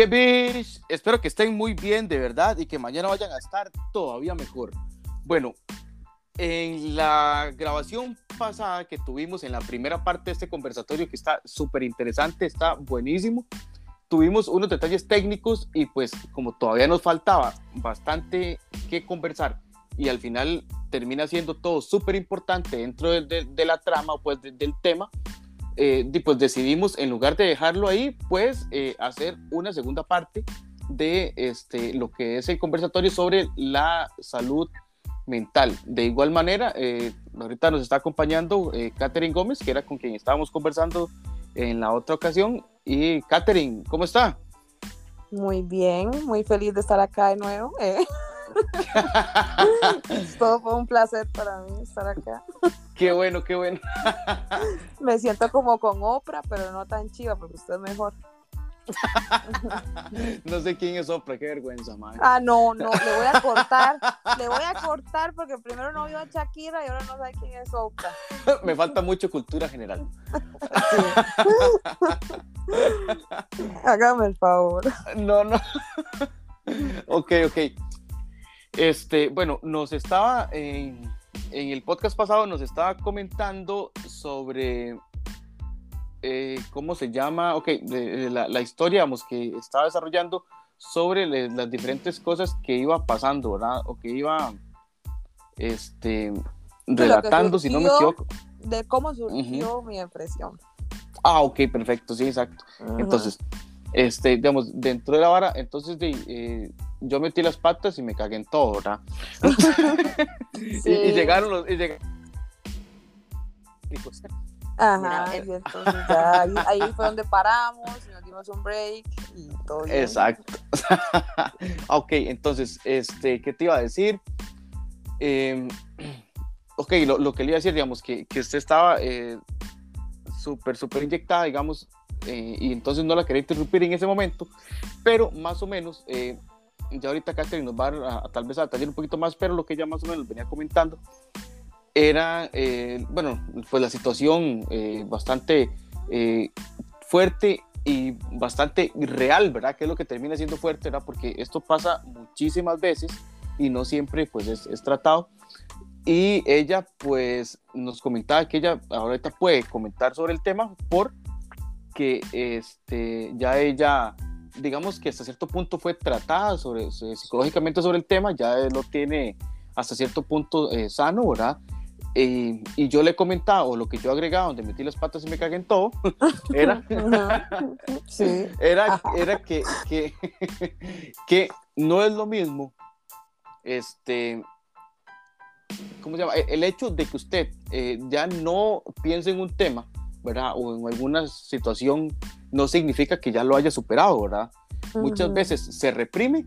Qué bitch. Espero que estén muy bien, de verdad, y que mañana vayan a estar todavía mejor. Bueno, en la grabación pasada que tuvimos en la primera parte de este conversatorio, que está súper interesante, está buenísimo, tuvimos unos detalles técnicos y pues como todavía nos faltaba bastante que conversar y al final termina siendo todo súper importante dentro de, de, la trama pues del tema, eh, pues decidimos, en lugar de dejarlo ahí, pues eh, hacer una segunda parte de este, lo que es el conversatorio sobre la salud mental. De igual manera, eh, ahorita nos está acompañando Catherine Gómez, que era con quien estábamos conversando en la otra ocasión. Y Catherine, ¿cómo está? Muy bien, muy feliz de estar acá de nuevo. Todo fue un placer para mí estar acá. Qué bueno, qué bueno. Me siento como con Oprah, pero no tan chiva, porque usted es mejor. no sé quién es Oprah, qué vergüenza, man. Ah, no, no, le voy a cortar, le voy a cortar porque primero no vio a Shakira y ahora no sabe quién es Oprah. Me falta mucho cultura general. Hágame el favor. No, no. ok, ok. Este, bueno, nos estaba en, el podcast pasado, nos estaba comentando sobre eh, cómo se llama, ok, la, historia, vamos, que estaba desarrollando sobre las diferentes cosas que iba pasando, ¿verdad? O que iba, este, relatando, si no me equivoco. De cómo surgió mi impresión. Ah, ok, perfecto, sí, exacto. Entonces, este, digamos, dentro de la vara, entonces de, eh, yo metí las patas y me cagué en todo, ¿verdad? y, llegaron los... Y llegaron... Pues, Ajá, y entonces ya ahí, fue donde paramos y nos dimos un break y todo bien. Exacto. ok, entonces, este, ¿qué te iba a decir? Eh, ok, lo, lo, que le iba a decir, digamos, que, que usted estaba eh, súper, súper inyectada, digamos, eh, y entonces no la quería interrumpir en ese momento, pero más o menos, eh, ya ahorita Catherine nos va a, tal vez a detallar un poquito más, pero lo que ella más o menos venía comentando era, eh, bueno, pues la situación bastante fuerte y bastante real, ¿verdad? Que es lo que termina siendo fuerte, ¿verdad? Porque esto pasa muchísimas veces y no siempre pues es, es tratado. Y ella pues nos comentaba que ella ahorita puede comentar sobre el tema por que este, ya ella, digamos que hasta cierto punto fue tratada sobre, psicológicamente sobre el tema, ya lo tiene hasta cierto punto eh, sano, ¿verdad? y yo le comentaba, o lo que yo agregaba, donde metí las patas y me cagué en todo, era, sí. era, era que, que, que, no es lo mismo, este, ¿cómo se llama? El hecho de que usted eh, ya no piense en un tema, ¿verdad? O en alguna situación no significa que ya lo haya superado, ¿verdad? Muchas veces se reprime,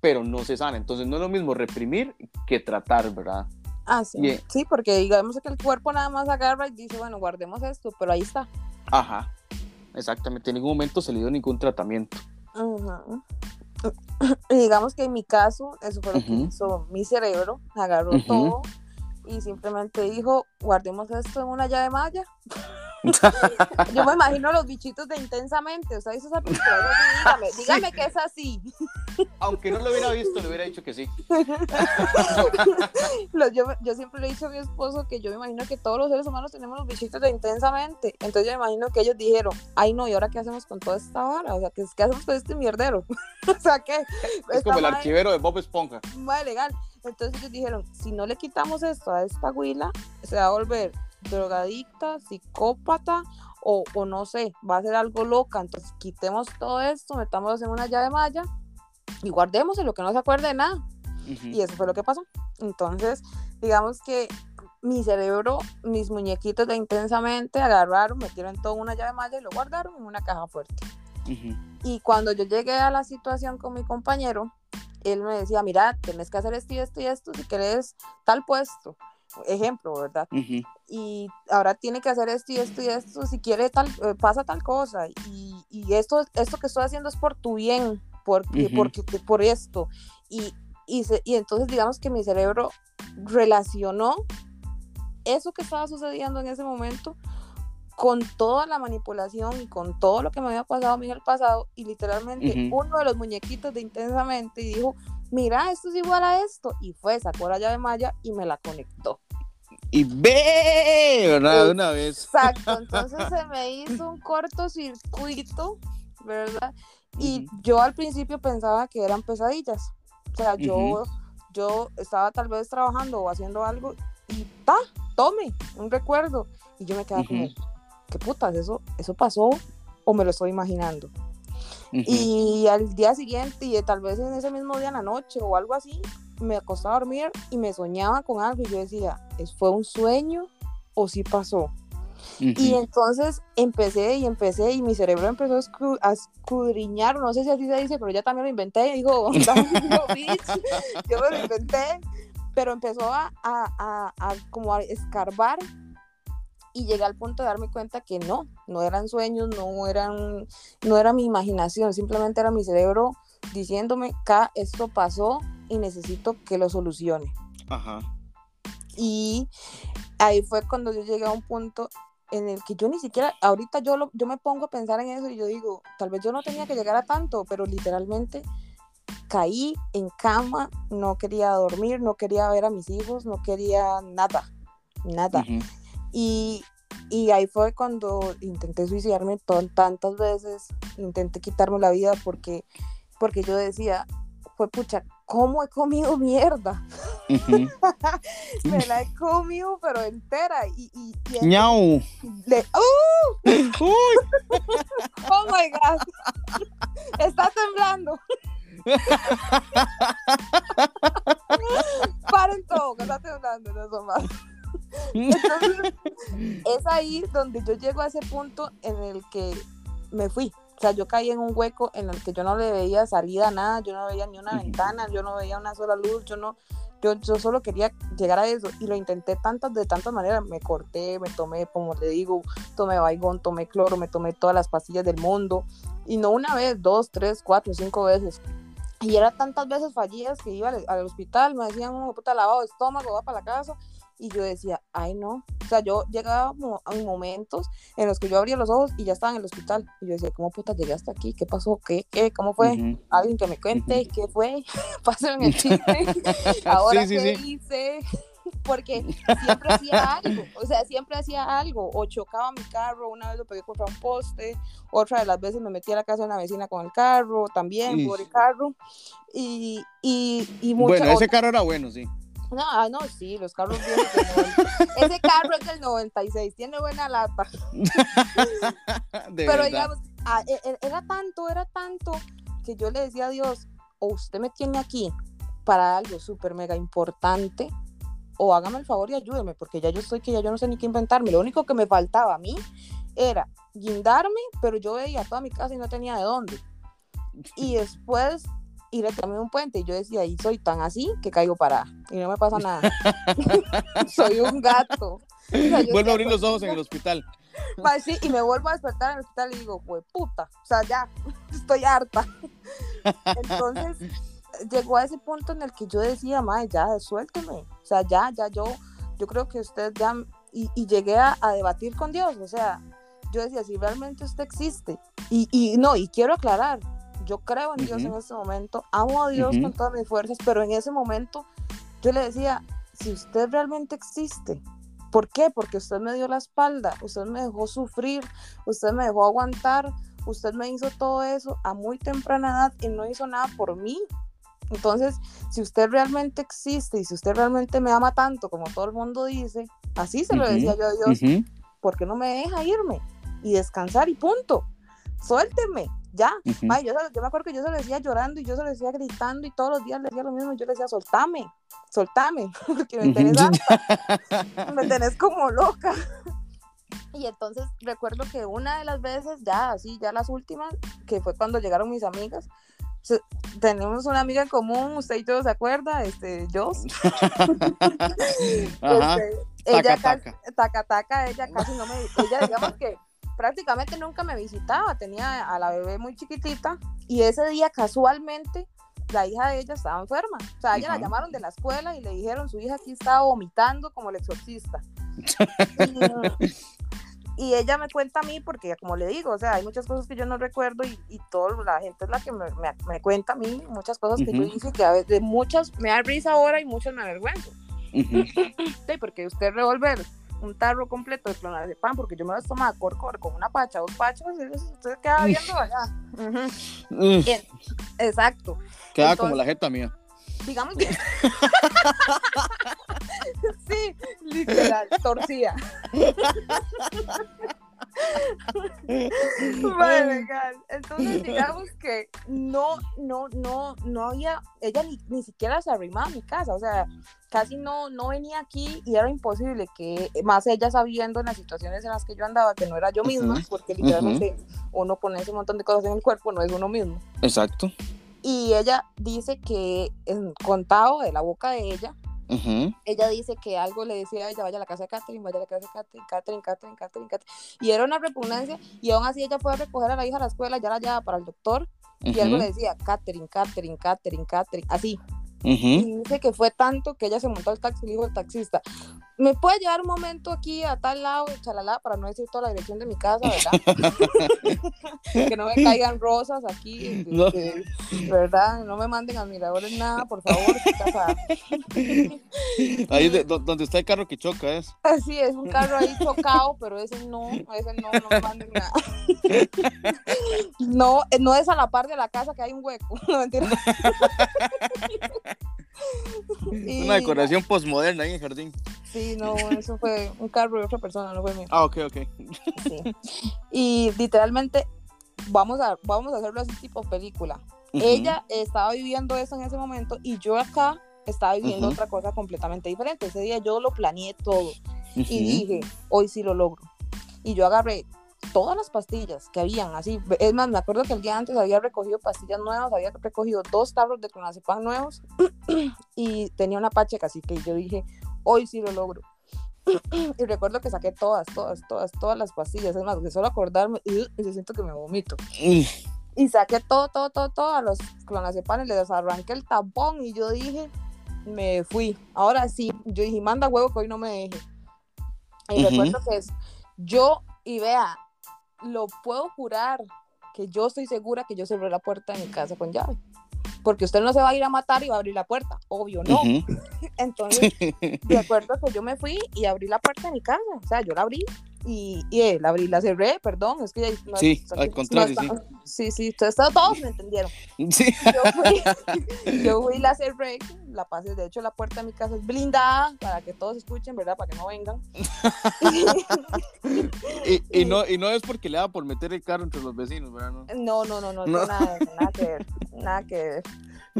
pero no se sana. Entonces no es lo mismo reprimir que tratar, ¿verdad? Ah, sí. Sí, porque digamos que el cuerpo nada más agarra y dice, bueno, guardemos esto, pero ahí está. Ajá, exactamente. En ningún momento se le dio ningún tratamiento. Y digamos que en mi caso, eso fue lo que hizo mi cerebro, agarró todo y simplemente dijo, guardemos esto en una llave malla. Yo me imagino los bichitos de intensamente, o sea, esa dígame, dígame que es así. Aunque no lo hubiera visto, le hubiera dicho que sí. yo, yo, siempre le he dicho a mi esposo que yo me imagino que todos los seres humanos tenemos los bichitos de intensamente. Entonces yo me imagino que ellos dijeron, ay no, ¿y ahora qué hacemos con toda esta vara? O sea, ¿qué, qué hacemos con este mierdero? o sea, ¿qué? Es como el archivero de Bob Esponja. Muy legal. Entonces ellos dijeron, si no le quitamos esto a esta huila, se va a volver drogadicta, psicópata o, o, no sé, va a ser algo loca. Entonces quitemos todo esto, metamos en una llave malla y guardemos en lo que no se acuerde de nada. Y eso fue lo que pasó. Entonces, digamos que mi cerebro, mis muñequitos de intensamente agarraron, metieron todo en una llave malla y lo guardaron en una caja fuerte. Y cuando yo llegué a la situación con mi compañero, él me decía, mira, tenés que hacer esto y esto y esto si querés tal puesto ejemplo, ¿verdad? Y ahora tiene que hacer esto y esto y esto, si quiere tal, eh, pasa tal cosa, y, y, esto, esto que estoy haciendo es por tu bien, porque, porque, por esto. Y, y, y entonces digamos que mi cerebro relacionó eso que estaba sucediendo en ese momento con toda la manipulación y con todo lo que me había pasado a mí en el pasado, y literalmente uno de los muñequitos de Intensamente y dijo, mira, esto es igual a esto, y fue, sacó la llave malla y me la conectó. Y ve, ¿verdad? Una vez. Exacto, entonces se me hizo un cortocircuito, ¿verdad? Y yo al principio pensaba que eran pesadillas. O sea, yo, yo estaba tal vez trabajando o haciendo algo y ta, tome, un recuerdo. Y yo me quedaba como, ¿qué putas? ¿Eso, ¿Eso pasó o me lo estoy imaginando? Y al día siguiente, y tal vez en ese mismo día en la noche o algo así, me acostaba a dormir y me soñaba con algo y yo decía, ¿fue un sueño o sí pasó? Y entonces empecé y empecé y mi cerebro empezó a, escudriñar, no sé si así se dice, pero ya también lo inventé, dijo, yo me lo inventé, pero empezó a, a, a, como a escarbar y llegué al punto de darme cuenta que no, no eran sueños, no eran, no era mi imaginación, simplemente era mi cerebro diciéndome que esto pasó y necesito que lo solucione. Ajá. Y ahí fue cuando yo llegué a un punto en el que yo ni siquiera, ahorita yo, lo, yo me pongo a pensar en eso y yo digo, tal vez yo no tenía que llegar a tanto, pero literalmente caí en cama, no quería dormir, no quería ver a mis hijos, no quería nada, nada. y, y, ahí fue cuando intenté suicidarme tantas veces, intenté quitarme la vida porque, porque yo decía, fue pucha, ¿cómo he comido mierda? Me la he comido, pero entera. Y, y, ¡Ñau! ¡Uh! ¡Oh, my God! Está temblando. Paren todo, que está temblando, no son más. Entonces, es ahí donde yo llego a ese punto en el que me fui. O sea, yo caí en un hueco en el que yo no le veía salida a nada, yo no veía ni una ventana, yo no veía una sola luz, yo no, yo, yo solo quería llegar a eso. Y lo intenté tantas, de tantas maneras, me corté, me tomé, como le digo, tomé baigón, tomé cloro, me tomé todas las pastillas del mundo. Y no una vez, dos, tres, cuatro, cinco veces. Y era tantas veces fallidas que iba al, hospital, me decían, un puta lavado de estómago, va para la casa y yo decía, ay no, o sea, yo llegaba a momentos en los que yo abría los ojos y ya estaba en el hospital y yo decía, ¿cómo puta llegué hasta aquí? ¿Qué pasó? ¿Qué? ¿Qué? ¿Cómo fue? Alguien que me cuente, ¿qué fue? Pásenme el chiste, ahora qué hice, porque siempre hacía algo, o sea, siempre hacía algo, o chocaba mi carro, una vez lo pegué contra un poste, otra de las veces me metí a la casa de una vecina con el carro, también por el carro, y, y, y Bueno, ese carro era bueno, sí. No, ah, no, sí, los carros viejos. Ese carro es del 96, tiene buena lata. Pero digamos, ah, e, e, era tanto, era tanto que yo le decía a Dios, o usted me tiene aquí para algo súper mega importante, o hágame el favor y ayúdeme, porque ya yo estoy que ya yo no sé ni qué inventarme. Lo único que me faltaba a mí era guindarme, pero yo veía toda mi casa y no tenía de dónde. Y después y le tomé un puente. Y yo decía, y soy tan así que caigo para y no me pasa nada. soy un gato. vuelvo a abrir los ojos en el hospital. sí, y me vuelvo a despertar en el hospital y digo, pues puta, o sea, ya, estoy harta. Entonces, llegó a ese punto en el que yo decía, madre, ya, suélteme. O sea, ya, ya, yo, yo creo que usted ya, y, y llegué a, a, debatir con Dios, o sea, yo decía, si realmente usted existe, y, y no, y quiero aclarar, yo creo en Dios en ese momento, amo a Dios con todas mis fuerzas, pero en ese momento yo le decía, si usted realmente existe, ¿por qué? Porque usted me dio la espalda, usted me dejó sufrir, usted me dejó aguantar, usted me hizo todo eso a muy temprana edad y no hizo nada por mí. Entonces, si usted realmente existe y si usted realmente me ama tanto como todo el mundo dice, así se lo decía yo a Dios, ¿por qué no me deja irme y descansar y punto? Suélteme, ya. yo, me acuerdo que yo se lo decía llorando y yo se lo decía gritando y todos los días le decía lo mismo. Y yo le decía, soltame, soltame, porque me tenés, me tenés como loca. Y entonces recuerdo que una de las veces, ya así, ya las últimas, que fue cuando llegaron mis amigas, tenemos una amiga en común, usted y yo se acuerda, este, Joss. este, ella taca, taca. taca, ella casi no me, ella digamos que prácticamente nunca me visitaba, tenía a la bebé muy chiquitita y ese día casualmente la hija de ella estaba enferma. O sea, ella la llamaron de la escuela y le dijeron, su hija aquí estaba vomitando como el exorcista. y, y ella me cuenta a mí, porque como le digo, o sea, hay muchas cosas que yo no recuerdo y, y todo, la gente es la que me, me, me cuenta a mí, muchas cosas que yo hice que a veces, muchas me da risa ahora y muchas me avergüenzo. Sí, porque usted revolver un tarro completo de clonazepam, porque yo me los tomaba cor, cor, con una pacha, dos pachas, usted queda viendo allá. Bien, Exacto. Queda Entonces- como la jeta mía. digamos que sí, literal, torcida. Vale, legal. Entonces digamos que no, no, no, no había, ella ni, ni siquiera se arrimaba a mi casa, o sea, casi no, no venía aquí y era imposible que, más ella sabiendo en las situaciones en las que yo andaba, que no era yo misma, porque literalmente uno con ese montón de cosas en el cuerpo no es uno mismo. Exacto. Y ella dice que, en contado de la boca de ella, Ella dice que algo le decía a ella, vaya a la casa de Catherine, vaya a la casa de Catherine, Catherine, Catherine, Catherine, Catherine. Y era una repugnancia, y aún así ella fue a recoger a la hija a la escuela, ya la llevaba para el doctor, y algo le decía, Catherine, Catherine, Catherine, Catherine, así. Y dice que fue tanto que ella se montó al taxi y dijo al taxista, ¿me puede llevar un momento aquí a tal lado, chalala, para no decir toda la dirección de mi casa, ¿verdad? que no me caigan rosas aquí, No. este, ¿verdad? No me manden admiradores nada, por favor. Ahí de- do- donde está el carro que choca es. Así es, un carro ahí chocado, pero ese no, ese no, no me manden nada. No, eh, no es a la par de la casa que hay un hueco. No, mentira. Una decoración postmoderna ahí en el jardín. Sí, no, eso fue un carro de otra persona, no fue mío. Ah, ok, ok. Sí. Y literalmente, vamos a, vamos a hacerlo así tipo película. Ujú. Ella estaba viviendo eso en ese momento y yo acá estaba viviendo Ujú. otra cosa completamente diferente. Ese día yo lo planeé todo. y Ujú. dije, hoy sí lo logro. Y yo agarré todas las pastillas que habían, así, es más, me acuerdo que el día antes había recogido pastillas nuevas, había recogido dos tablos de clonazepam nuevos y tenía una pacheca, así que yo dije, hoy sí lo logro. y recuerdo que saqué todas, todas, todas, todas las pastillas, es más, que solo acordarme, y yo siento que me vomito. Y saqué todo, todo, todo, todo a los clonazepanes, les arranqué el tampón y yo dije, me fui. Ahora sí, yo dije, manda huevo que hoy no me deje. Y Ujú. recuerdo que es yo, y vea, lo puedo jurar que yo estoy segura que yo cerré la puerta de mi casa con llave. Porque usted no se va a ir a matar y va a abrir la puerta. Obvio, no. Entonces, recuerdo que yo me fui y abrí la puerta de mi casa. O sea, yo la abrí y, y eh, la abrí, la cerré, perdón. Es que ya no- Sí, no- al no contrario, está- sí. Sí, todos, todos me entendieron. Sí. Yo fui, yo fui y la cerré, la pasé. De hecho, la puerta de mi casa es blindada para que todos escuchen, ¿verdad? Para que no vengan. Y, y no, y no es porque le da por meter el carro entre los vecinos, ¿verdad? No. No, no, no, no. Nada, nada que ver, nada que ver.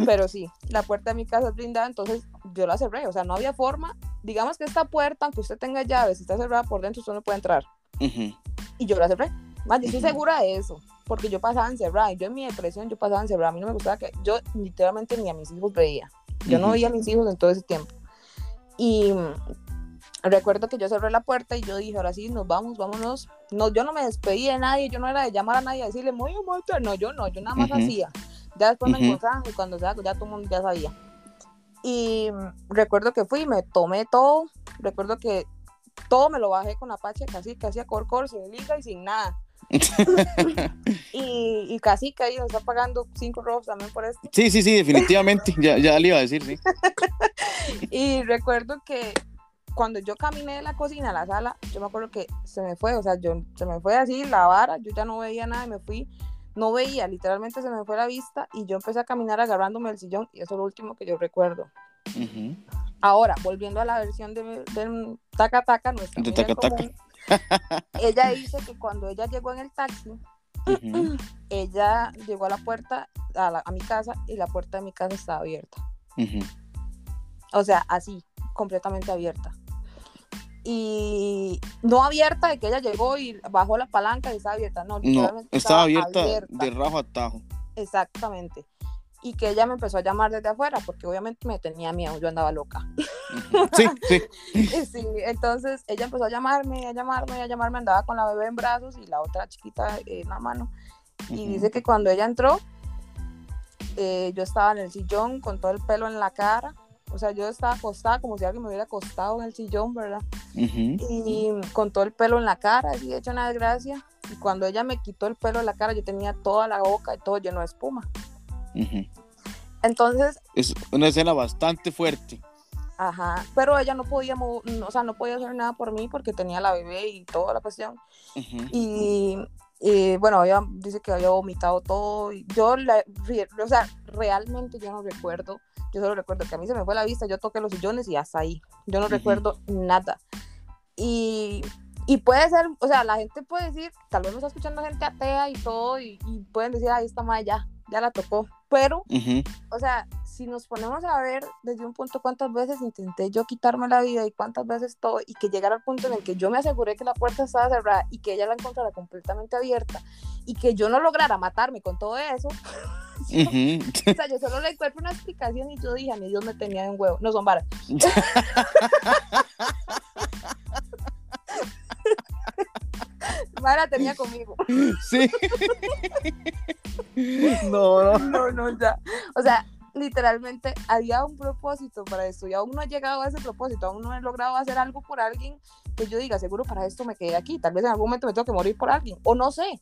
Pero sí, la puerta de mi casa es blindada, entonces yo la cerré, o sea, no había forma. Digamos que esta puerta, aunque usted tenga llaves, si está cerrada por dentro, usted no puede entrar. Ujú. Y yo la cerré. Más, yo estoy segura de eso, porque yo pasaba encerrada. Yo en mi depresión, yo pasaba encerrada. A mí no me gustaba que. Yo literalmente ni a mis hijos veía. Yo no veía a mis hijos en todo ese tiempo. Y mm, recuerdo que yo cerré la puerta y yo dije, ahora sí, nos vamos, vámonos. No, yo no me despedí de nadie, yo no era de llamar a nadie a decirle, muy matar. No, yo no, yo nada más hacía. Ya después me encontraban y cuando sea, ya todo el mundo ya sabía. Y mm, recuerdo que fui, me tomé todo. Recuerdo que todo me lo bajé con Apache, casi, casi a cor, cor, sin liga y sin nada. y, y casi que ahí nos está pagando cinco rojos también por esto. Sí, sí, sí, definitivamente. Ya, ya le iba a decir, sí. Y recuerdo que cuando yo caminé de la cocina a la sala, yo me acuerdo que se me fue, o sea, yo, se me fue así la vara, yo ya no veía nada y me fui, no veía, literalmente se me fue la vista y yo empecé a caminar agarrándome el sillón y eso es lo último que yo recuerdo. Ahora, volviendo a la versión de, del Taca Taca, nuestra De Taca Taca. común, ella dice que cuando ella llegó en el taxi, ella llegó a la puerta, a, la- a mi casa, y la puerta de mi casa estaba abierta. O sea, así, completamente abierta. Y no abierta de que ella llegó y bajó la palanca y estaba abierta, no, No, estaba abierta de rajo a tajo. Exactamente. Y que ella me empezó a llamar desde afuera, porque obviamente me tenía miedo, yo andaba loca. Sí, sí. Sí, entonces ella empezó a llamarme, a llamarme, a llamarme, andaba con la bebé en brazos y la otra chiquita en la mano. Y Ujú. dice que cuando ella entró, eh, yo estaba en el sillón con todo el pelo en la cara, O sea, yo estaba acostada como si alguien me hubiera acostado en el sillón, ¿verdad? Ujú. Y con todo el pelo en la cara, así hecho una desgracia. Y cuando ella me quitó el pelo de la cara, yo tenía toda la boca y todo lleno de espuma. Ujú. Entonces, Es una escena bastante fuerte. Ajá, pero ella no podía, o sea, no podía hacer nada por mí porque tenía la bebé y toda la cuestión. Ujú. Y, y, bueno, ella dice que había vomitado todo. Y yo, la- o sea, realmente yo no recuerdo. Yo solo recuerdo que a mí se me fue la vista, yo toqué los sillones y hasta ahí. Yo no recuerdo nada. Y, y puede ser, o sea, la gente puede decir, tal vez me está escuchando gente atea y todo, y, y pueden decir, ahí está madre ya, ya la tocó. Pero o sea, si nos ponemos a ver desde un punto cuántas veces intenté yo quitarme la vida y cuántas veces todo, y que llegara al punto en el que yo me aseguré que la puerta estaba cerrada y que ella la encontrara completamente abierta y que yo no lograra matarme con todo eso, o sea, yo solo le encuentro una explicación y yo dije, a mi Dios me tenía en huevo, no son varas. Mara tenía conmigo. Sí. No, no. No, no, ya. O sea, literalmente había un propósito para esto y aún no he llegado a ese propósito, aún no he logrado hacer algo por alguien que yo diga, seguro para esto me quedé aquí, tal vez en algún momento me tengo que morir por alguien, o no sé,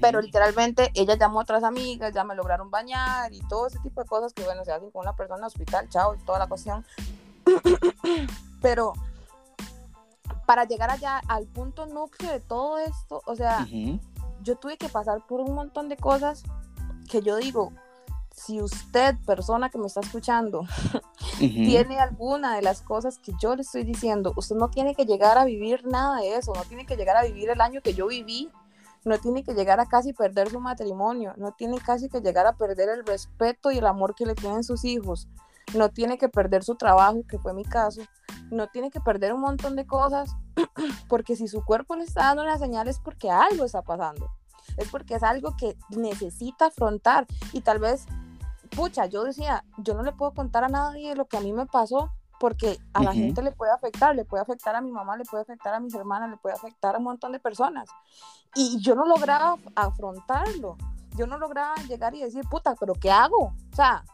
pero literalmente ella llamó a otras amigas, ya me lograron bañar y todo ese tipo de cosas que, bueno, se hacen con una persona en el hospital, chao, y toda la cuestión. pero para llegar allá al punto núcleo de todo esto, o sea, yo tuve que pasar por un montón de cosas que yo digo, si usted, persona que me está escuchando, tiene alguna de las cosas que yo le estoy diciendo, usted no tiene que llegar a vivir nada de eso, no tiene que llegar a vivir el año que yo viví, no tiene que llegar a casi perder su matrimonio, no tiene casi que llegar a perder el respeto y el amor que le tienen sus hijos, no tiene que perder su trabajo, que fue mi caso, no tiene que perder un montón de cosas, porque si su cuerpo le está dando una señal es porque algo está pasando, es porque es algo que necesita afrontar y tal vez, pucha, yo decía, yo no le puedo contar a nadie lo que a mí me pasó, porque a la gente le puede afectar, le puede afectar a mi mamá, le puede afectar a mis hermanas, le puede afectar a un montón de personas. Y yo no lograba afrontarlo, yo no lograba llegar y decir, puta, pero ¿qué hago? O sea,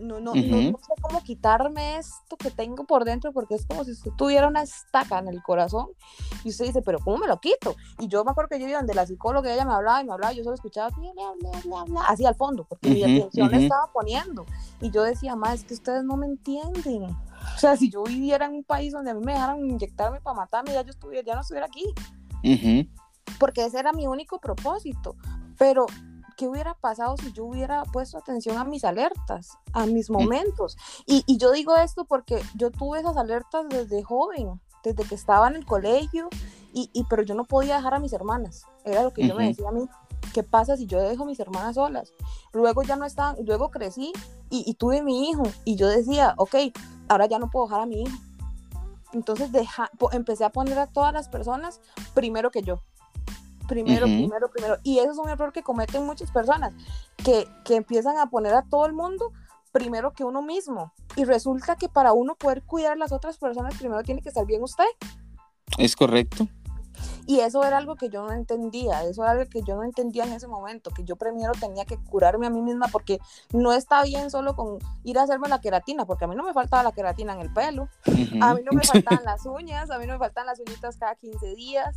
no, no, no- Ujú. no sé cómo quitarme esto que tengo por dentro, porque es como si usted tuviera una estaca en el corazón y usted dice, pero ¿cómo me lo quito? Y yo me acuerdo que yo iba donde la psicóloga, ella me hablaba y me hablaba, y yo solo escuchaba, bla, bla, bla, bla, así al fondo, porque mi Ujú, atención le ujú. estaba poniendo. Y yo decía, más es que ustedes no me entienden. O sea, si yo viviera en un país donde a mí me dejaran inyectarme para matarme, ya yo estuviera, ya no estuviera aquí porque ese era mi único propósito. Pero, ¿qué hubiera pasado si yo hubiera puesto atención a mis alertas, a mis momentos? Y, y yo digo esto porque yo tuve esas alertas desde joven, desde que estaba en el colegio, y, y- pero yo no podía dejar a mis hermanas. Era lo que yo me decía a mí. ¿Qué pasa si yo dejo a mis hermanas solas? Luego ya no estaban, luego crecí y, y tuve mi hijo y yo decía, ok, ahora ya no puedo dejar a mi hijo. Entonces deja, empecé a poner a todas las personas primero que yo. Primero, Ujú. primero, primero. Y eso es un error que cometen muchas personas, que, que empiezan a poner a todo el mundo primero que uno mismo. Y resulta que para uno poder cuidar a las otras personas, primero tiene que estar bien usted. Es correcto. Y eso era algo que yo no entendía, eso era algo que yo no entendía en ese momento, que yo primero tenía que curarme a mí misma porque no está bien solo con ir a hacerme la queratina, porque a mí no me faltaba la queratina en el pelo, Ujú. a mí no me faltaban las uñas, a mí no me faltan las uñitas cada 15 días,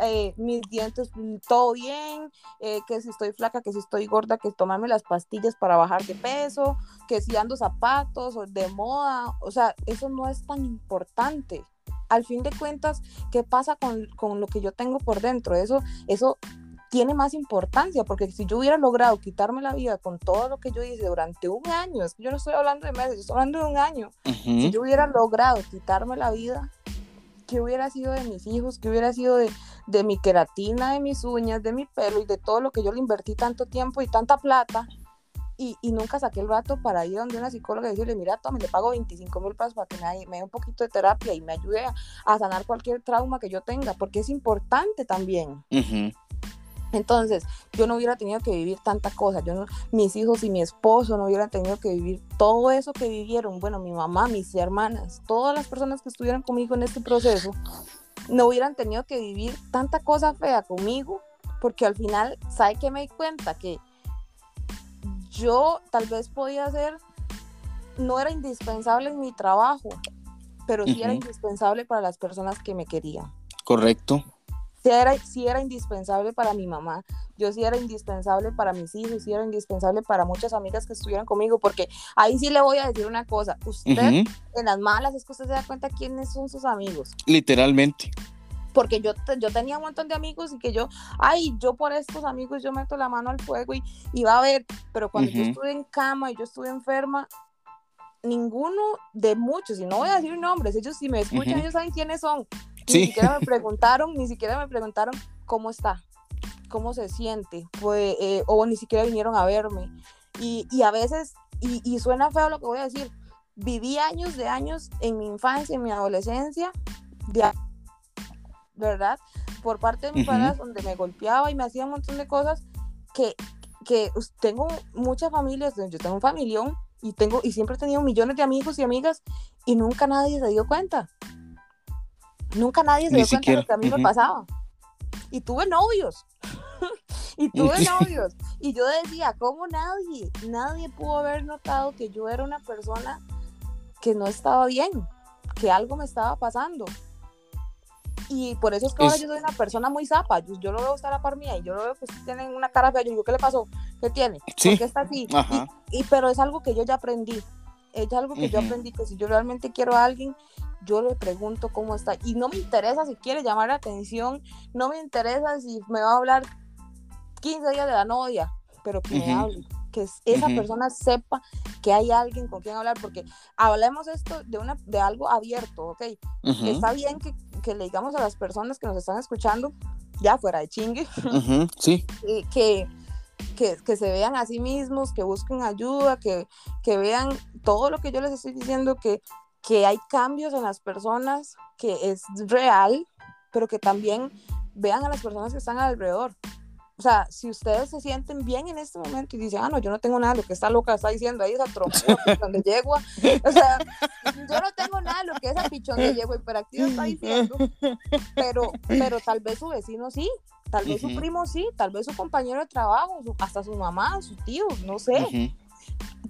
eh, mis dientes mm, todo bien, eh, que si estoy flaca, que si estoy gorda, que tomarme las pastillas para bajar de peso, que si ando zapatos o de moda, o sea, eso no es tan importante. Al fin de cuentas, ¿qué pasa con, con lo que yo tengo por dentro? Eso, eso tiene más importancia, porque si yo hubiera logrado quitarme la vida con todo lo que yo hice durante un año, es que yo no estoy hablando de meses, yo estoy hablando de un año, si Ujú. yo hubiera logrado quitarme la vida, ¿qué hubiera sido de mis hijos? ¿Qué hubiera sido de, de mi queratina, de mis uñas, de mi pelo y de todo lo que yo le invertí tanto tiempo y tanta plata? Y, y nunca saqué el rato para ir donde una psicóloga y decirle, mira, Tommy, le pago 25 mil pesos para que me, me dé un poquito de terapia y me ayude a, a sanar cualquier trauma que yo tenga, porque es importante también. Entonces, yo no hubiera tenido que vivir tanta cosa, yo no, mis hijos y mi esposo no hubieran tenido que vivir todo eso que vivieron, bueno, mi mamá, mis hermanas, todas las personas que estuvieron conmigo en este proceso, no hubieran tenido que vivir tanta cosa fea conmigo, porque al final, ¿sabe qué me di cuenta? Que yo tal vez podía ser no era indispensable en mi trabajo, pero sí era indispensable para las personas que me querían. Correcto. Sí era, sí era indispensable para mi mamá, yo sí era indispensable para mis hijos, sí era indispensable para muchas amigas que estuvieran conmigo, porque ahí sí le voy a decir una cosa, usted Ujú. en las malas es que usted se da cuenta quiénes son sus amigos, Literalmente. porque yo, yo tenía un montón de amigos y que yo, ay, yo por estos amigos yo meto la mano al fuego y, y va a ver, pero cuando yo Ujú. estuve en cama y yo estuve enferma, ninguno de muchos, y no voy a decir nombres, ellos si me escuchan, Ujú. ellos saben quiénes son, Sí. ni siquiera me preguntaron, ni siquiera me preguntaron cómo está, cómo se siente, pues, eh, o ni siquiera vinieron a verme. Y, y a veces, y, y suena feo lo que voy a decir, viví años de años en mi infancia, en mi adolescencia, de, ¿verdad? Por parte de mis padres, donde me golpeaba y me hacía un montón de cosas que, que us- tengo muchas familias, yo tengo un familión y, tengo, y siempre he tenido millones de amigos y amigas y nunca nadie se dio cuenta. Nunca nadie se Ni dio cuenta de siquiera, lo que a mí ujú. me pasaba. Y tuve novios. y tuve novios. Y yo decía, ¿cómo nadie? Nadie pudo haber notado que yo era una persona que no estaba bien, que algo me estaba pasando. Y por eso es que ahora Es- yo soy una persona muy zapa. Yo, yo lo veo estar a par mía y yo lo veo que tiene una cara fea. Yo digo, ¿qué le pasó? ¿Qué tiene? Sí. ¿Por qué está así? Y, y- pero es algo que yo ya aprendí. Es algo que yo Ujú. aprendí que si yo realmente quiero a alguien, yo le pregunto cómo está. Y no me interesa si quiere llamar la atención, no me interesa si me va a hablar 15 días de la novia, pero que me hable. Que es- esa persona sepa que hay alguien con quien hablar, porque hablemos esto de, una, de algo abierto, ¿ok? Está bien que, que le digamos a las personas que nos están escuchando, ya fuera de chingue. Sí. eh, que, que, que se vean a sí mismos, que busquen ayuda, que, que vean todo lo que yo les estoy diciendo, que, que hay cambios en las personas, que es real, pero que también vean a las personas que están alrededor. O sea, si ustedes se sienten bien en este momento y dicen, ah, no, yo no tengo nada, lo que esta loca está diciendo ahí, esa trompuda donde yegua, o sea, yo no tengo nada, lo que esa pichón de yegua hiperactiva está diciendo, pero, pero tal vez su vecino sí, tal vez su primo sí, tal vez su compañero de trabajo, su- hasta su mamá, su tío, no sé.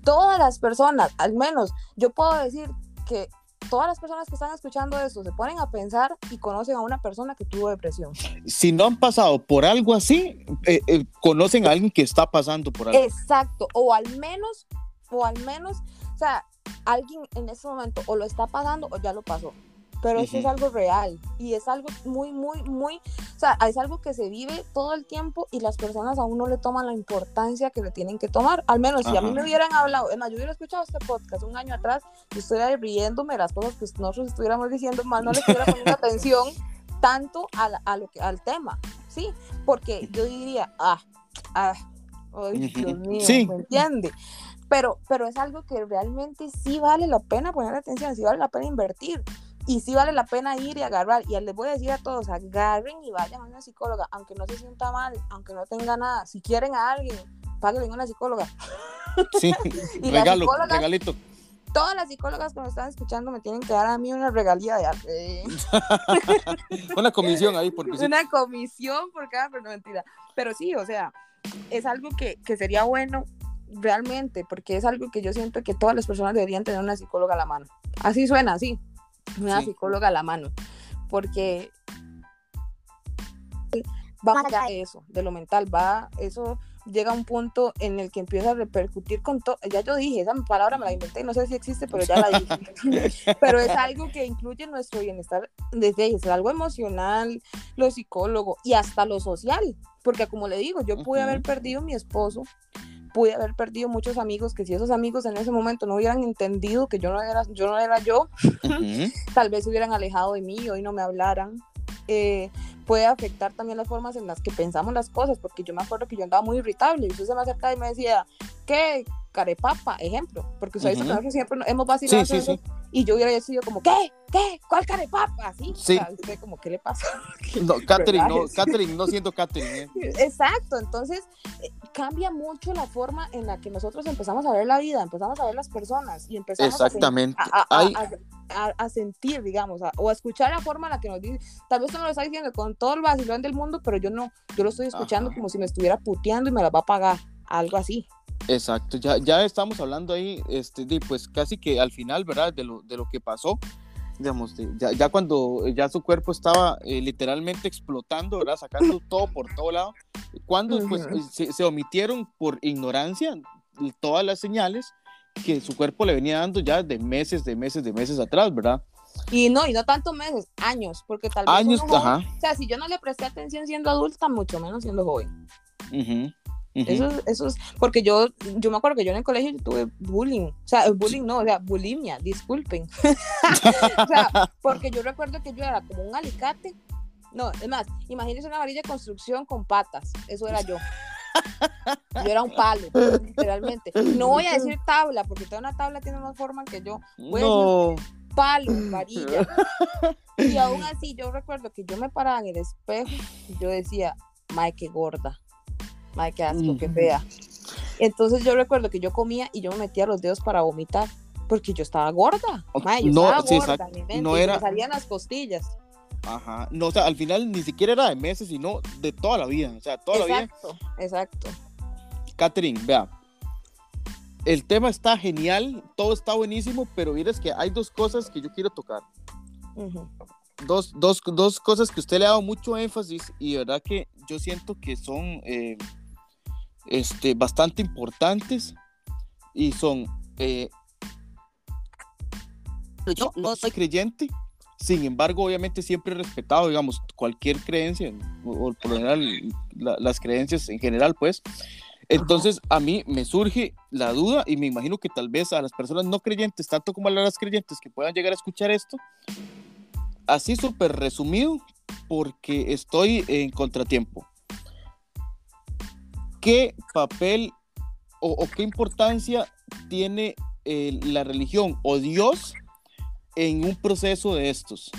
Todas las personas, al menos yo puedo decir que todas las personas que están escuchando esto se ponen a pensar y conocen a una persona que tuvo depresión. Si no han pasado por algo así, eh, eh, conocen a alguien que está pasando por algo. Exacto, o al menos, o al menos, o sea, alguien en ese momento o lo está pasando o ya lo pasó. Pero eso es algo real y es algo muy, muy, muy, o sea, es algo que se vive todo el tiempo y las personas aún no le toman la importancia que le tienen que tomar. Al menos si a mí me hubieran hablado, es más, yo hubiera escuchado este podcast un año atrás, yo estuviera riéndome de las cosas que nosotros estuviéramos diciendo, más no le estuviera poniendo atención tanto a, la- a lo que, al tema, ¿sí? Porque yo diría, ah, ah, ay. Dios mío, Sí. ¿me entiende? Pero, pero es algo que realmente sí vale la pena poner atención, sí vale la pena invertir. Y sí vale la pena ir y agarrar. Y les voy a decir a todos, agarren y vayan a una psicóloga, aunque no se sienta mal, aunque no tenga nada. Si quieren a alguien, páguenle a una psicóloga. Sí. Y Regalo, regalito. Todas las psicólogas que me están escuchando me tienen que dar a mí una regalía de eh, Una comisión ahí por visita. una comisión por cada pero no mentira. Pero sí, o sea, es algo que, que sería bueno realmente, porque es algo que yo siento que todas las personas deberían tener una psicóloga a la mano. Así suena, así, una Sí. psicóloga a la mano, porque va más allá de eso, de lo mental, va, eso llega a un punto en el que empieza a repercutir con todo, ya yo dije, esa palabra me la inventé, no sé si existe, pero ya la dije, pero es algo que incluye nuestro bienestar desde es algo emocional, lo psicólogo y hasta lo social, porque como le digo, yo pude haber perdido a mi esposo, pude haber perdido muchos amigos, que si esos amigos en ese momento no hubieran entendido que yo no era yo, no era yo tal vez se hubieran alejado de mí y hoy no me hablaran. Eh, puede afectar también las formas en las que pensamos las cosas, porque yo me acuerdo que yo andaba muy irritable y usted se me acercaba y me decía, ¿qué? Carepapa, ejemplo, porque usted dice que Ujú. nosotros siempre hemos vacilado Sí, sí, eso, sí. Y yo hubiera sido como, ¿qué? ¿Qué? ¿Cuál carepapa? Así, Sí. o sea, como, ¿qué le pasa? No, Catherine, no. Catherine, no siendo Catherine. eh. Exacto, entonces eh, cambia mucho la forma en la que nosotros empezamos a ver la vida, empezamos a ver las personas y empezamos Exactamente. a, a- Hay- a- a- sentir, digamos, o a escuchar la forma en la que nos dice, tal vez usted me lo está diciendo con todo el vacilón del mundo, pero yo no, yo lo estoy escuchando Ajá. como si me estuviera puteando y me la va a pagar. Algo así. Exacto, ya, ya estamos hablando ahí, este, de, pues casi que al final, ¿verdad? De lo, de lo que pasó, digamos, de, ya, ya, cuando ya su cuerpo estaba eh, literalmente explotando, ¿verdad? Sacando todo por todo lado, cuando pues, se, se, omitieron por ignorancia todas las señales que su cuerpo le venía dando ya de meses, de meses, de meses atrás, ¿verdad? Y no, y no tanto meses, años, porque tal vez. Años, joven, ajá. O sea, si yo no le presté atención siendo adulta, mucho menos siendo joven. Uh -huh. Uh -huh. Eso, eso es, porque yo, yo me acuerdo que yo en el colegio tuve bullying, o sea, bullying no, o sea, bulimia, disculpen. o sea, porque yo recuerdo que yo era como un alicate. No, es más, imagínense una varilla de construcción con patas, eso era yo. Yo era un palo, literalmente. No voy a decir tabla, porque toda una tabla tiene más forma que yo. Voy no. palo, varilla. Y aún así, yo recuerdo que yo me paraba en el espejo y yo decía, Mae, qué gorda. Mae, qué asco, qué fea. Entonces yo recuerdo que yo comía y yo me metía los dedos para vomitar, porque yo estaba gorda. Mae, yo no, estaba sí, gorda, exacto. mi mente, no era... me salían las costillas. Ajá, no, o sea, al final ni siquiera era de meses, sino de toda la vida, o sea, toda exacto, la vida. Exacto, Catherine, vea, el tema está genial, todo está buenísimo, pero mires que hay dos cosas que yo quiero tocar. Uh -huh. dos, dos, dos, cosas que usted le ha dado mucho énfasis y de verdad que yo siento que son eh, este, bastante importantes y son... Eh, yo no soy creyente, sin embargo, obviamente siempre he respetado, digamos, cualquier creencia, o, por lo general, la, las creencias en general, pues. Entonces, a mí me surge la duda y me imagino que tal vez a las personas no creyentes, tanto como a las creyentes que puedan llegar a escuchar esto, así súper resumido, porque estoy en contratiempo. ¿Qué papel o, o qué importancia tiene eh, la religión o Dios en un proceso de estos?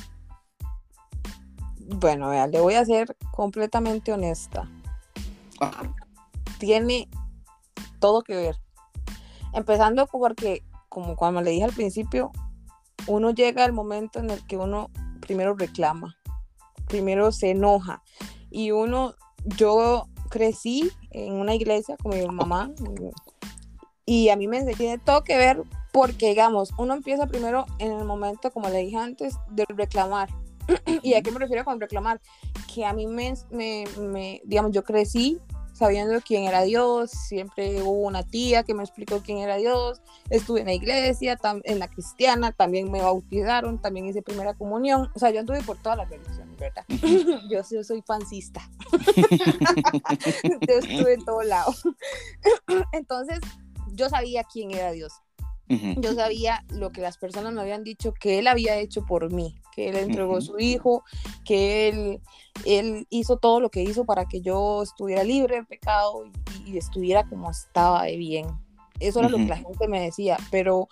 Bueno, vea, le voy a ser completamente honesta. Tiene todo que ver. Empezando porque, como cuando le dije al principio, uno llega al momento en el que uno primero reclama, primero se enoja. Y uno, yo crecí en una iglesia con mi mamá y a mí me tiene todo que ver porque, digamos, uno empieza primero en el momento, como le dije antes, de reclamar. ¿Y a qué me refiero con reclamar? Que a mí me, me, me, digamos, yo crecí sabiendo quién era Dios, siempre hubo una tía que me explicó quién era Dios, estuve en la iglesia, en la cristiana, también me bautizaron, también hice primera comunión, o sea, yo anduve por todas las religiones, ¿verdad? yo, yo soy fancista, yo estuve en todos lados. Entonces, yo sabía quién era Dios. Uh -huh. Yo sabía lo que las personas me habían dicho que él había hecho por mí, que él entregó uh -huh. su hijo, que él, él hizo todo lo que hizo para que yo estuviera libre de pecado y, y estuviera como estaba de bien. Eso era uh -huh. lo que la gente me decía, pero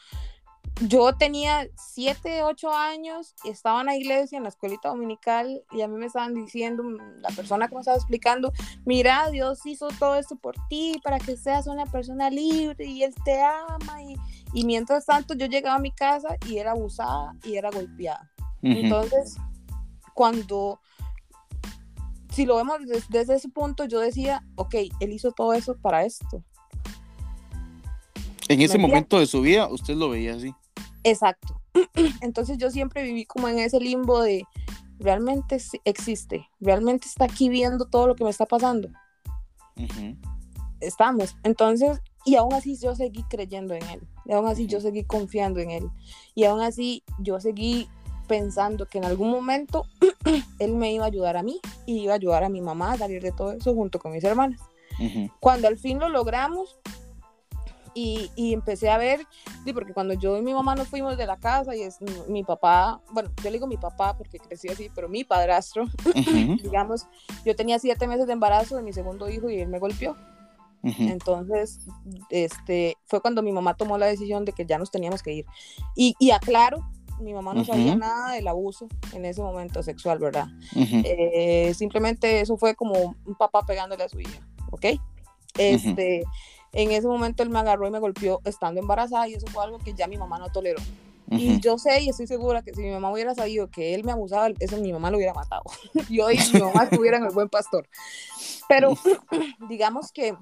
yo tenía 7, 8 años, estaba en la iglesia, en la escuelita dominical, y a mí me estaban diciendo, la persona que me estaba explicando, mira, Dios hizo todo esto por ti, para que seas una persona libre, y Él te ama, y, y mientras tanto yo llegaba a mi casa y era abusada y era golpeada. Uh -huh. Entonces, cuando, si lo vemos desde, desde ese punto, yo decía, ok, Él hizo todo eso para esto. En ese momento de su vida, usted lo veía así. Exacto. Entonces yo siempre viví como en ese limbo de realmente existe, realmente está aquí viendo todo lo que me está pasando. Uh -huh. Estamos. Entonces, y aún así yo seguí creyendo en él, y aún así yo seguí confiando en él, y aún así yo seguí pensando que en algún momento él me iba a ayudar a mí y iba a ayudar a mi mamá a salir de todo eso junto con mis hermanas. Uh -huh. Cuando al fin lo logramos, y, y, empecé a ver, sí, porque cuando yo y mi mamá nos fuimos de la casa y es mi, mi papá, bueno, yo le digo mi papá porque crecí así, pero mi padrastro, uh -huh. digamos, yo tenía siete meses de embarazo de mi segundo hijo y él me golpeó. Uh -huh. Entonces, este, fue cuando mi mamá tomó la decisión de que ya nos teníamos que ir. Y, y aclaro, mi mamá no uh -huh. sabía nada del abuso en ese momento sexual, ¿verdad? eh, simplemente eso fue como un papá pegándole a su hija, ¿ok? Este en ese momento él me agarró y me golpeó estando embarazada y eso fue algo que ya mi mamá no toleró. Uh -huh. Y yo sé y estoy segura que si mi mamá hubiera sabido que él me abusaba, eso mi mamá lo hubiera matado. yo y mi mamá estuvieran el buen pastor. Pero digamos que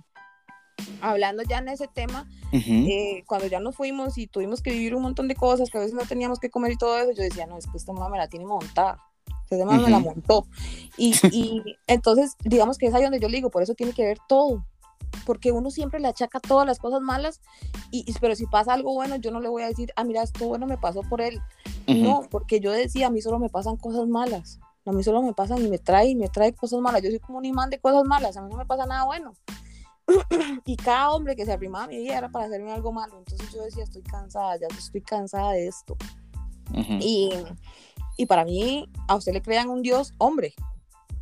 hablando ya en ese tema, eh, cuando ya nos fuimos y tuvimos que vivir un montón de cosas, que a veces no teníamos que comer y todo eso, yo decía, no, es que esta mamá me la tiene montada. Esta mamá me la montó. Y, y entonces, digamos que es ahí donde yo le digo, por eso tiene que ver todo. Porque uno siempre le achaca todas las cosas malas, y, pero si pasa algo bueno, yo no le voy a decir, ah, mira, esto bueno me pasó por él. No, porque yo decía, a mí solo me pasan cosas malas. A mí solo me pasan y me trae, y me trae cosas malas. Yo soy como un imán de cosas malas, a mí no me pasa nada bueno. y cada hombre que se arrimaba a mi vida era para hacerme algo malo. Entonces yo decía, estoy cansada, ya estoy cansada de esto. y, y, para mí, a usted le crean un Dios hombre.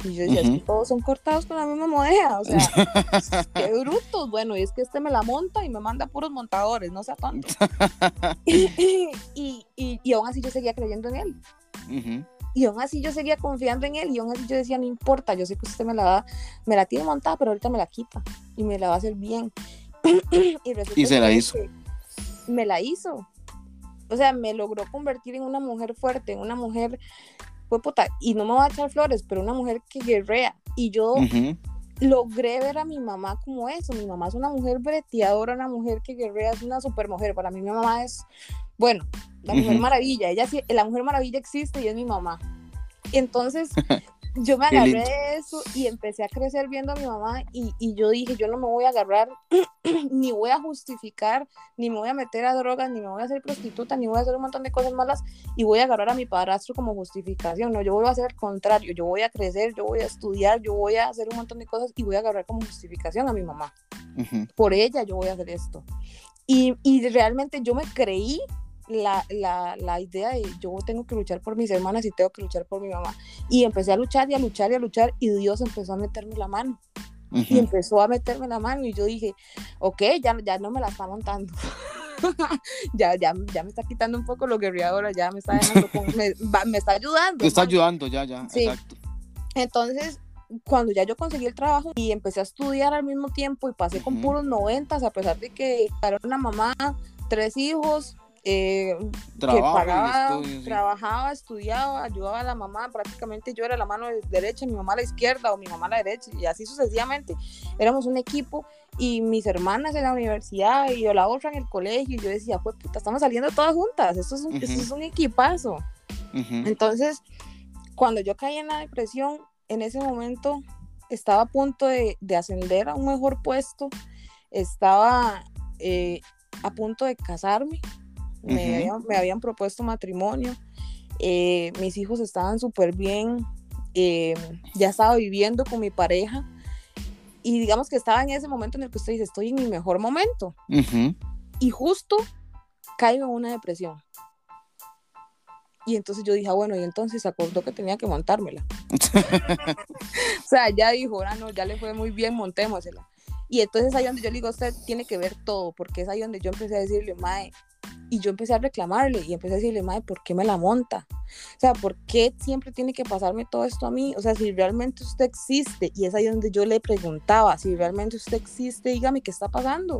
Y yo decía, es que todos son cortados con la misma moneda. O sea, qué brutos. Bueno, y es que este me la monta y me manda puros montadores, no sea tonto. y, y, y, aún así yo seguía creyendo en él. Y aún así yo seguía confiando en él y aún así yo decía, no importa, yo sé que usted me la da, me la tiene montada, pero ahorita me la quita y me la va a hacer bien. y, se la hizo. Me la hizo. O sea, me logró convertir en una mujer fuerte, en una mujer, pues puta, y no me va a echar flores, pero una mujer que guerrea. Y yo logré ver a mi mamá como eso. Mi mamá es una mujer breteadora, una mujer que guerrea, es una super mujer. Para mí mi mamá es, bueno, la Mujer Maravilla. Ella sí, la Mujer Maravilla existe y es mi mamá. Entonces, yo me agarré de eso y empecé a crecer viendo a mi mamá y, y, yo dije, yo no me voy a agarrar, ni voy a justificar, ni me voy a meter a drogas, ni me voy a hacer prostituta, ni voy a hacer un montón de cosas malas y voy a agarrar a mi padrastro como justificación. No, yo voy a hacer el contrario, yo voy a crecer, yo voy a estudiar, yo voy a hacer un montón de cosas y voy a agarrar como justificación a mi mamá. Por ella yo voy a hacer esto. Y, y realmente yo me creí la, la, la, idea de yo tengo que luchar por mis hermanas y tengo que luchar por mi mamá. Y empecé a luchar y a luchar y a luchar y Dios empezó a meterme la mano. Y empezó a meterme la mano y yo dije, ok, ya, ya no me la está montando. ya, ya, ya me está quitando un poco lo guerreadora, ya me está, me, me, está ayudando. Te está ayudando, ya, ya, exacto. Entonces, cuando ya yo conseguí el trabajo y empecé a estudiar al mismo tiempo y pasé con puros noventas, a pesar de que era una mamá, tres hijos, eh, que pagaba, trabajaba, estudiaba, ayudaba a la mamá, prácticamente yo era la mano derecha, mi mamá a la izquierda o mi mamá a la derecha, y así sucesivamente. Éramos un equipo y mis hermanas en la universidad y yo la otra en el colegio, y yo decía, pues puta, estamos saliendo todas juntas, esto es un, es un equipazo. Entonces, cuando yo caí en la depresión, en ese momento estaba a punto de, de ascender a un mejor puesto, estaba eh, a punto de casarme me, habían, propuesto matrimonio, eh, mis hijos estaban súper bien, eh, ya estaba viviendo con mi pareja y digamos que estaba en ese momento en el que usted dice, estoy en mi mejor momento. Y justo caigo en una depresión. Y entonces yo dije, ah, bueno, y entonces acordó que tenía que montármela. o sea, ya dijo, ahora no, ya le fue muy bien, montémosela. Y entonces ahí donde yo le digo, usted tiene que ver todo, porque es ahí donde yo empecé a decirle, Mae, y yo empecé a reclamarle y empecé a decirle, madre, ¿por qué me la monta? O sea, ¿por qué siempre tiene que pasarme todo esto a mí? O sea, si realmente usted existe, y es ahí donde yo le preguntaba, si realmente usted existe, dígame qué está pasando.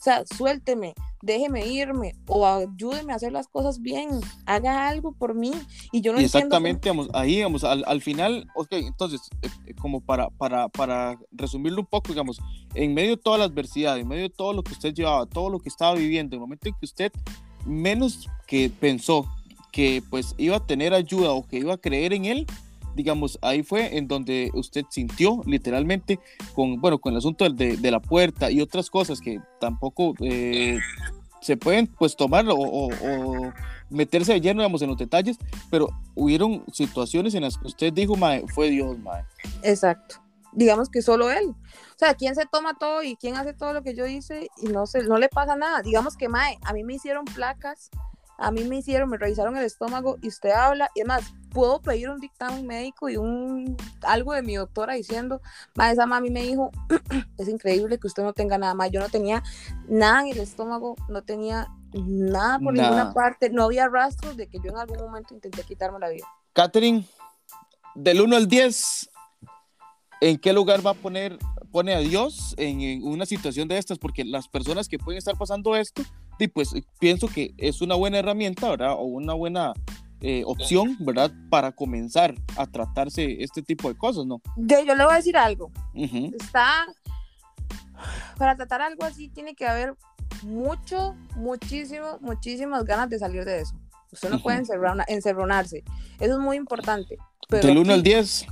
O sea, suélteme, déjeme irme o ayúdeme a hacer las cosas bien, haga algo por mí. Y yo no Exactamente, vamos, ahí, digamos, al, al, final, ok, entonces, eh, como para, para, para resumirlo un poco, digamos, en medio de toda la adversidad, en medio de todo lo que usted llevaba, todo lo que estaba viviendo, el momento en que usted menos que pensó que pues iba a tener ayuda o que iba a creer en él, digamos, ahí fue en donde usted sintió literalmente con, bueno, con el asunto de, de la puerta y otras cosas que tampoco eh, se pueden pues tomar o, meterse de lleno, digamos, en los detalles, pero hubieron situaciones en las que usted dijo, mae, fue Dios, mae. Exacto. Digamos que solo él. O sea, ¿quién se toma todo y quién hace todo lo que yo hice y no, se, no le pasa nada? Digamos que, mae, a mí me hicieron placas a mí me hicieron, me revisaron el estómago y usted habla, y además, puedo pedir un dictamen médico y un algo de mi doctora diciendo, ma, esa mami me dijo, es increíble que usted no tenga nada más, yo no tenía nada en el estómago, no tenía nada por ninguna parte, no había rastros de que yo en algún momento intenté quitarme la vida. Catherine, del 1 al 10, ¿en qué lugar va a poner pone a Dios en, en, una situación de estas? Porque las personas que pueden estar pasando esto y pues pienso que es una buena herramienta, ¿verdad? O una buena eh, opción, ¿verdad? Para comenzar a tratarse este tipo de cosas, ¿no? De, yo le voy a decir algo. Está, para tratar algo así tiene que haber mucho, muchísimo, muchísimas ganas de salir de eso. Usted no puede encerrar, encerronarse. Eso es muy importante. Pero Del 1 al 10.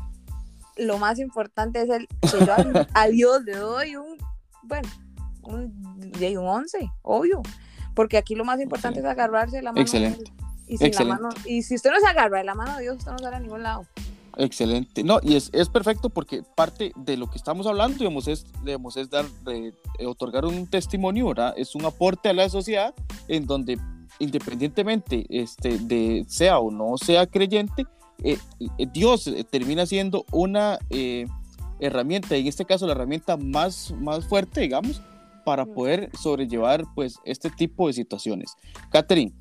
Lo más importante es el que yo a, Dios le doy un, bueno, un, un 11, obvio. Porque aquí lo más importante es agarrarse la mano. Excelente. Y, si La mano, y si usted no se agarra de la mano de Dios, usted no sale a ningún lado. Excelente. No, y es, es, perfecto porque parte de lo que estamos hablando, digamos, es, digamos, es dar, de, otorgar un testimonio, ¿verdad? Es un aporte a la sociedad en donde independientemente este, de sea o no sea creyente, eh, eh, Dios termina siendo una eh, herramienta, en este caso la herramienta más, más fuerte, digamos, para poder sobrellevar pues este tipo de situaciones. Catherine,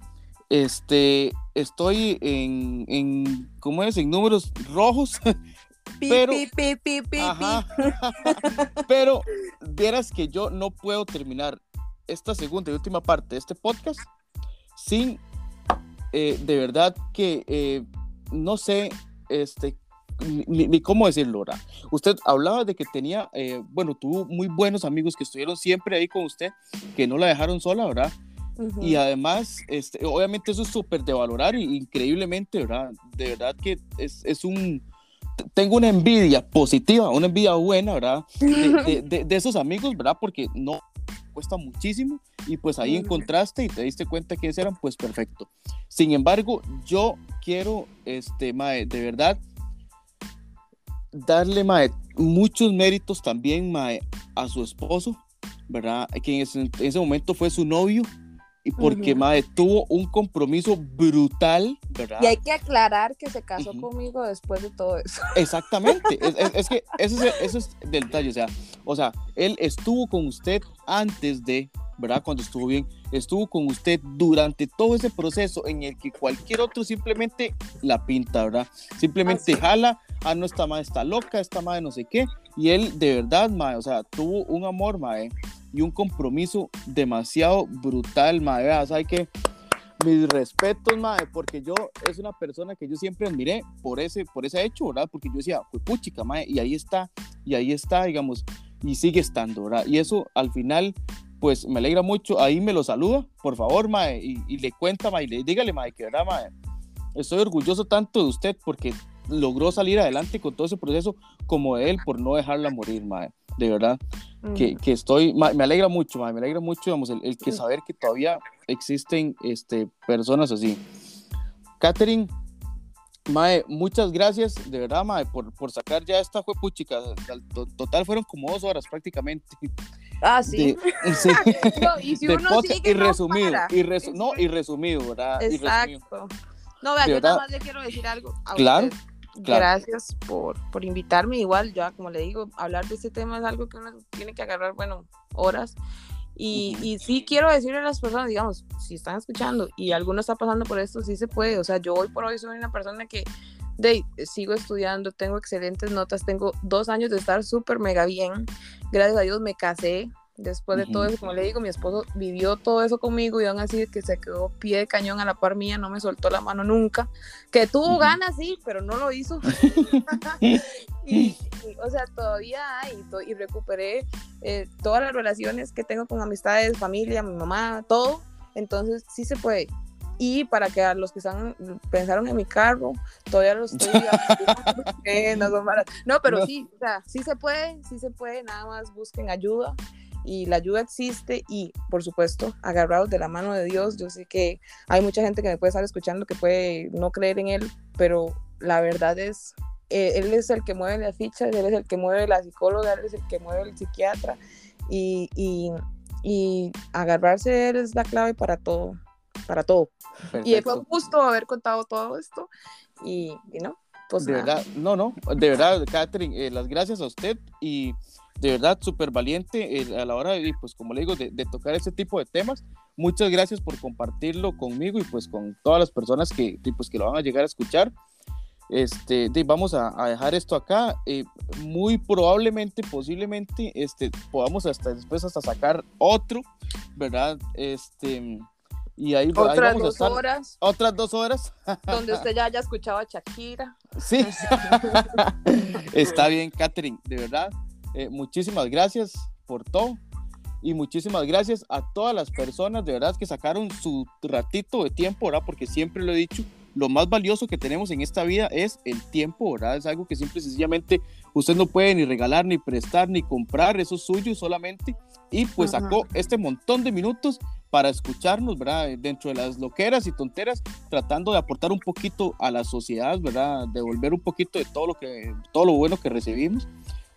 este, estoy en, en ¿cómo es? En números rojos. pero, pero vieras que yo no puedo terminar esta segunda y última parte de este podcast sin eh, de verdad que eh, no sé este ni, cómo decirlo, ¿verdad? Usted hablaba de que tenía, eh, bueno, tuvo muy buenos amigos que estuvieron siempre ahí con usted, que no la dejaron sola, ¿verdad? Y además, este, obviamente eso es súper de valorar increíblemente, ¿verdad? De verdad que es, es, un... Tengo una envidia positiva, una envidia buena, ¿verdad? De, de, de, esos amigos, ¿verdad? Porque no cuesta muchísimo y pues ahí encontraste y te diste cuenta quiénes eran, pues perfecto. Sin embargo, yo quiero, este, Mae, de verdad, darle, Mae, muchos méritos también, Mae, a su esposo, ¿verdad? Que en ese momento fue su novio y porque madre tuvo un compromiso brutal, ¿verdad? Y hay que aclarar que se casó conmigo después de todo eso. Exactamente, es, que eso es, eso es del detalle, o sea, o sea, él estuvo con usted antes de, ¿verdad? Cuando estuvo bien, estuvo con usted durante todo ese proceso en el que cualquier otro simplemente la pinta, ¿verdad? Simplemente jala, ah, no, esta madre está loca, esta madre no sé qué, y él de verdad, madre, o sea, tuvo un amor, madre, y un compromiso demasiado brutal, madre. ¿Sabe qué? Mis respetos, madre, porque yo es una persona que yo siempre admiré por ese, por ese hecho, ¿verdad? Porque yo decía, fue puchica, madre, y ahí está, y ahí está, digamos, y sigue estando, ¿verdad? Y eso al final, pues me alegra mucho. Ahí me lo saluda, por favor, madre, y, le cuenta, madre, y le, dígale, madre, que verdad, madre, estoy orgulloso tanto de usted porque logró salir adelante con todo ese proceso como de él por no dejarla morir, madre de verdad, que, que, estoy, me alegra mucho, me alegra mucho, digamos, el, el, que saber que todavía existen este, personas así. Catherine, Mae, muchas gracias, de verdad, Mae, por, por sacar ya esta juepuchica. Total fueron como dos horas prácticamente. Ah, sí. sí. y si uno sigue, y resumido, y no, y resumido, ¿verdad? Exacto. No, vea, yo nada más le quiero decir algo. claro. Gracias por, por invitarme. Igual, ya como le digo, hablar de este tema es algo que uno tiene que agarrar, bueno, horas. Y, y, sí quiero decirle a las personas, digamos, si están escuchando y alguno está pasando por esto, sí se puede. O sea, yo hoy por hoy soy una persona que de, sigo estudiando, tengo excelentes notas, tengo dos años de estar súper mega bien. Gracias a Dios me casé, Después de todo eso, como le digo, mi esposo vivió todo eso conmigo y aún así que se quedó pie de cañón a la par mía, no me soltó la mano nunca. Que tuvo ganas, sí, pero no lo hizo. y, o sea, todavía hay y recuperé eh, todas las relaciones que tengo con amistades, familia, mi mamá, todo. Entonces, sí se puede. Y para que a los que están, pensaron en mi carro, todavía los estoy no, no, pero sí, o sea, sí se puede, sí se puede, nada más busquen ayuda y la ayuda existe y por supuesto agarrados de la mano de Dios. Yo sé que hay mucha gente que me puede estar escuchando que puede no creer en Él, pero la verdad es, eh, Él es el que mueve las fichas, Él es el que mueve la psicóloga, Él es el que mueve el psiquiatra y, y, y agarrarse de Él es la clave para todo, para todo. Y fue un gusto haber contado todo esto y, y no. Pues de verdad, no, no, de verdad, Catherine, eh, las gracias a usted y de verdad súper valiente eh, a la hora de, pues como le digo, de, tocar este tipo de temas. Muchas gracias por compartirlo conmigo y pues con todas las personas que, pues, que lo van a llegar a escuchar. Este, vamos a, dejar esto acá. Eh, muy probablemente, posiblemente, este, podamos hasta después hasta sacar otro, ¿verdad? Este, y ahí, otras dos horas. Otras dos horas. donde usted ya haya escuchado a Shakira. Sí. Está bien, Catherine, de verdad. Eh, muchísimas gracias por todo. Y muchísimas gracias a todas las personas de verdad que sacaron su ratito de tiempo, ¿verdad? Porque siempre lo he dicho, lo más valioso que tenemos en esta vida es el tiempo, ¿verdad? Es algo que simple y sencillamente usted no puede ni regalar, ni prestar, ni comprar, eso es suyo solamente. Y pues sacó este montón de minutos para escucharnos, ¿verdad? Dentro de las loqueras y tonteras, tratando de aportar un poquito a la sociedad, ¿verdad? Devolver un poquito de todo lo que, todo lo bueno que recibimos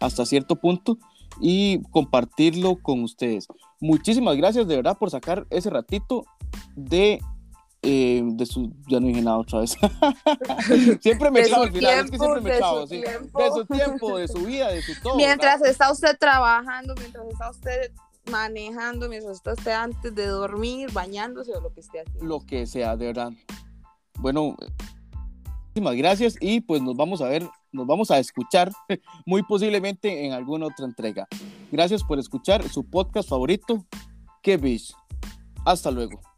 hasta cierto punto y compartirlo con ustedes. Muchísimas gracias de verdad por sacar ese ratito de, eh, de su, ya no dije nada otra vez. siempre me echaba al final, es que siempre me echaba, sí. De su tiempo, de su vida, de su todo. Mientras está usted trabajando, mientras está usted manejando, mientras está usted antes de dormir, bañándose o lo que esté haciendo. Lo que sea, de verdad. Bueno, muchísimas gracias y pues nos vamos a ver, nos vamos a escuchar muy posiblemente en alguna otra entrega. Gracias por escuchar su podcast favorito, Que Hasta luego.